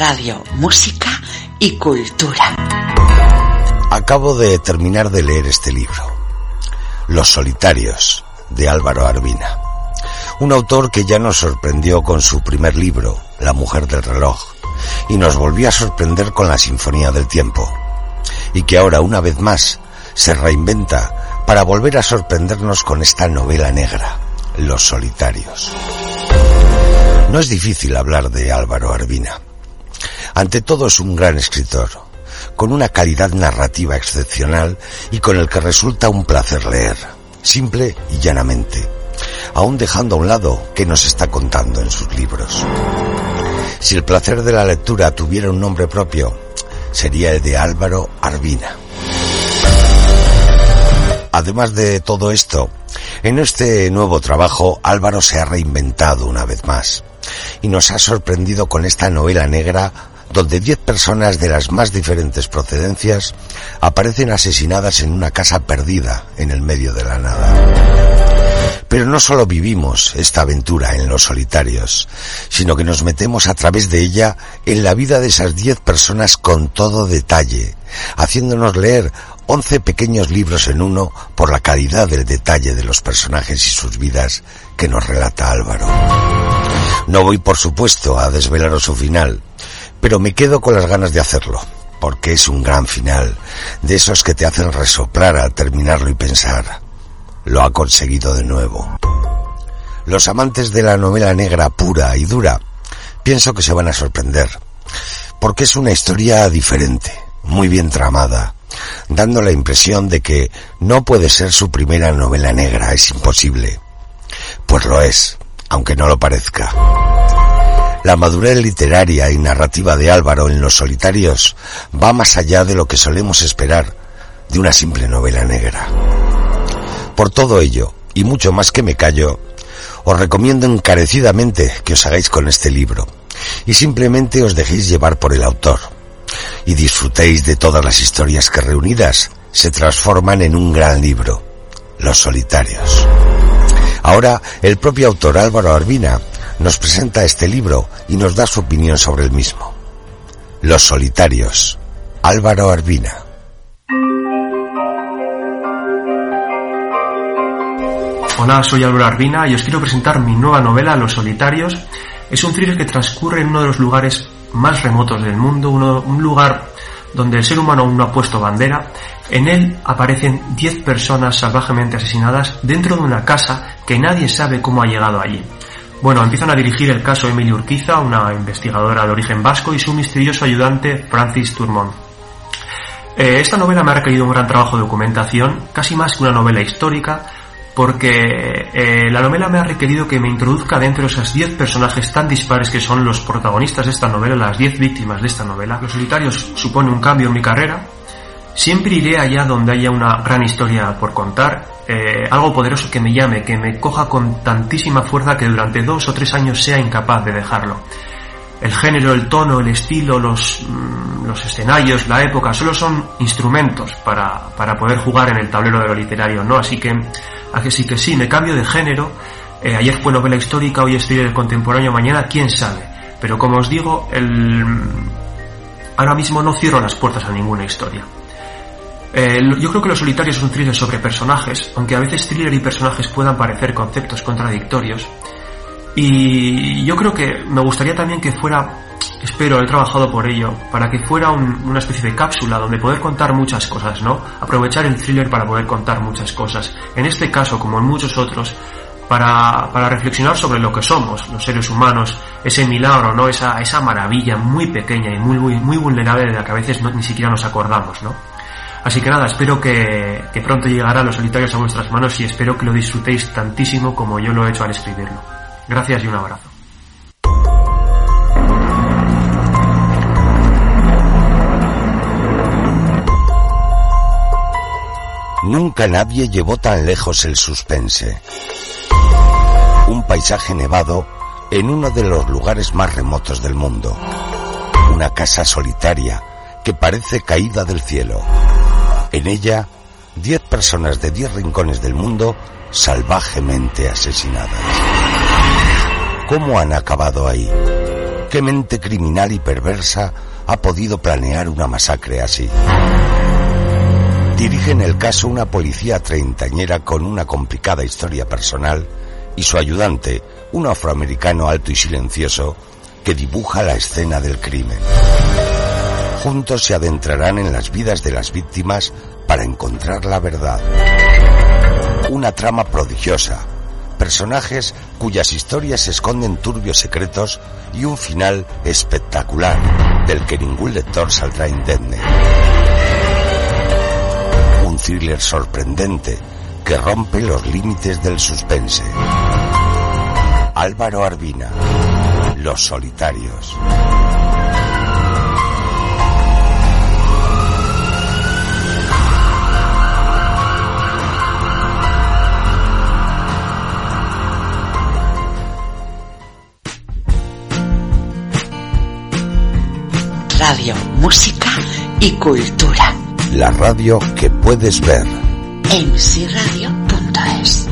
radio, música y cultura. Acabo de terminar de leer este libro, Los Solitarios, de Álvaro Arbina. Un autor que ya nos sorprendió con su primer libro, La Mujer del Reloj, y nos volvió a sorprender con la Sinfonía del Tiempo, y que ahora, una vez más, se reinventa para volver a sorprendernos con esta novela negra, Los Solitarios. No es difícil hablar de Álvaro Arbina. Ante todo es un gran escritor, con una calidad narrativa excepcional y con el que resulta un placer leer, simple y llanamente, aún dejando a un lado qué nos está contando en sus libros. Si el placer de la lectura tuviera un nombre propio, sería el de Álvaro Arbina. Además de todo esto, en este nuevo trabajo Álvaro se ha reinventado una vez más y nos ha sorprendido con esta novela negra donde diez personas de las más diferentes procedencias aparecen asesinadas en una casa perdida en el medio de la nada. Pero no solo vivimos esta aventura en los solitarios, sino que nos metemos a través de ella en la vida de esas diez personas con todo detalle, haciéndonos leer once pequeños libros en uno por la calidad del detalle de los personajes y sus vidas que nos relata Álvaro. No voy, por supuesto, a desvelaros su final, pero me quedo con las ganas de hacerlo, porque es un gran final, de esos que te hacen resoplar al terminarlo y pensar, lo ha conseguido de nuevo. Los amantes de la novela negra pura y dura, pienso que se van a sorprender, porque es una historia diferente, muy bien tramada, dando la impresión de que no puede ser su primera novela negra, es imposible. Pues lo es, aunque no lo parezca. La madurez literaria y narrativa de Álvaro en Los Solitarios va más allá de lo que solemos esperar de una simple novela negra. Por todo ello, y mucho más que me callo, os recomiendo encarecidamente que os hagáis con este libro y simplemente os dejéis llevar por el autor y disfrutéis de todas las historias que reunidas se transforman en un gran libro, Los Solitarios. Ahora, el propio autor Álvaro Arbina nos presenta este libro y nos da su opinión sobre el mismo. Los Solitarios, Álvaro Arbina. Hola, soy Álvaro Arbina y os quiero presentar mi nueva novela Los Solitarios. Es un thriller que transcurre en uno de los lugares más remotos del mundo, un lugar donde el ser humano aún no ha puesto bandera. En él aparecen 10 personas salvajemente asesinadas dentro de una casa que nadie sabe cómo ha llegado allí. Bueno, empiezan a dirigir el caso Emily Urquiza, una investigadora de origen vasco, y su misterioso ayudante Francis Turmont. Eh, esta novela me ha requerido un gran trabajo de documentación, casi más que una novela histórica, porque eh, la novela me ha requerido que me introduzca dentro de esos 10 personajes tan dispares que son los protagonistas de esta novela, las 10 víctimas de esta novela. Los solitarios supone un cambio en mi carrera. Siempre iré allá donde haya una gran historia por contar, eh, algo poderoso que me llame, que me coja con tantísima fuerza que durante dos o tres años sea incapaz de dejarlo. El género, el tono, el estilo, los, mm, los escenarios, la época, solo son instrumentos para, para poder jugar en el tablero de lo literario, ¿no? Así que Así que sí, me cambio de género. Eh, ayer fue novela histórica, hoy en el contemporáneo, mañana quién sabe. Pero como os digo, el... ahora mismo no cierro las puertas a ninguna historia. Eh, yo creo que Los Solitarios es un thriller sobre personajes, aunque a veces thriller y personajes puedan parecer conceptos contradictorios. Y yo creo que me gustaría también que fuera espero, he trabajado por ello, para que fuera una especie de cápsula donde poder contar muchas cosas, ¿no? Aprovechar el thriller para poder contar muchas cosas. En este caso, como en muchos otros, para, reflexionar sobre lo que somos, los seres humanos, ese milagro, ¿no? Esa, esa maravilla muy pequeña y muy, muy, muy vulnerable de la que a veces ni siquiera nos acordamos, ¿no? Así que nada, espero que, pronto llegará los solitarios a vuestras manos y espero que lo disfrutéis tantísimo como yo lo he hecho al escribirlo. Gracias y un abrazo. Nunca nadie llevó tan lejos el suspense. Un paisaje nevado en uno de los lugares más remotos del mundo. Una casa solitaria que parece caída del cielo. En ella, diez personas de diez rincones del mundo salvajemente asesinadas. ¿Cómo han acabado ahí? ¿Qué mente criminal y perversa ha podido planear una masacre así? Dirigen el caso una policía treintañera con una complicada historia personal y su ayudante, un afroamericano alto y silencioso, que dibuja la escena del crimen. Juntos se adentrarán en las vidas de las víctimas para encontrar la verdad. Una trama prodigiosa, personajes cuyas historias esconden turbios secretos y un final espectacular del que ningún lector saldrá indemne. Un thriller sorprendente que rompe los límites del suspense. Álvaro Arbina, Los Solitarios. radio, música y cultura. La radio que puedes ver. mcradio.es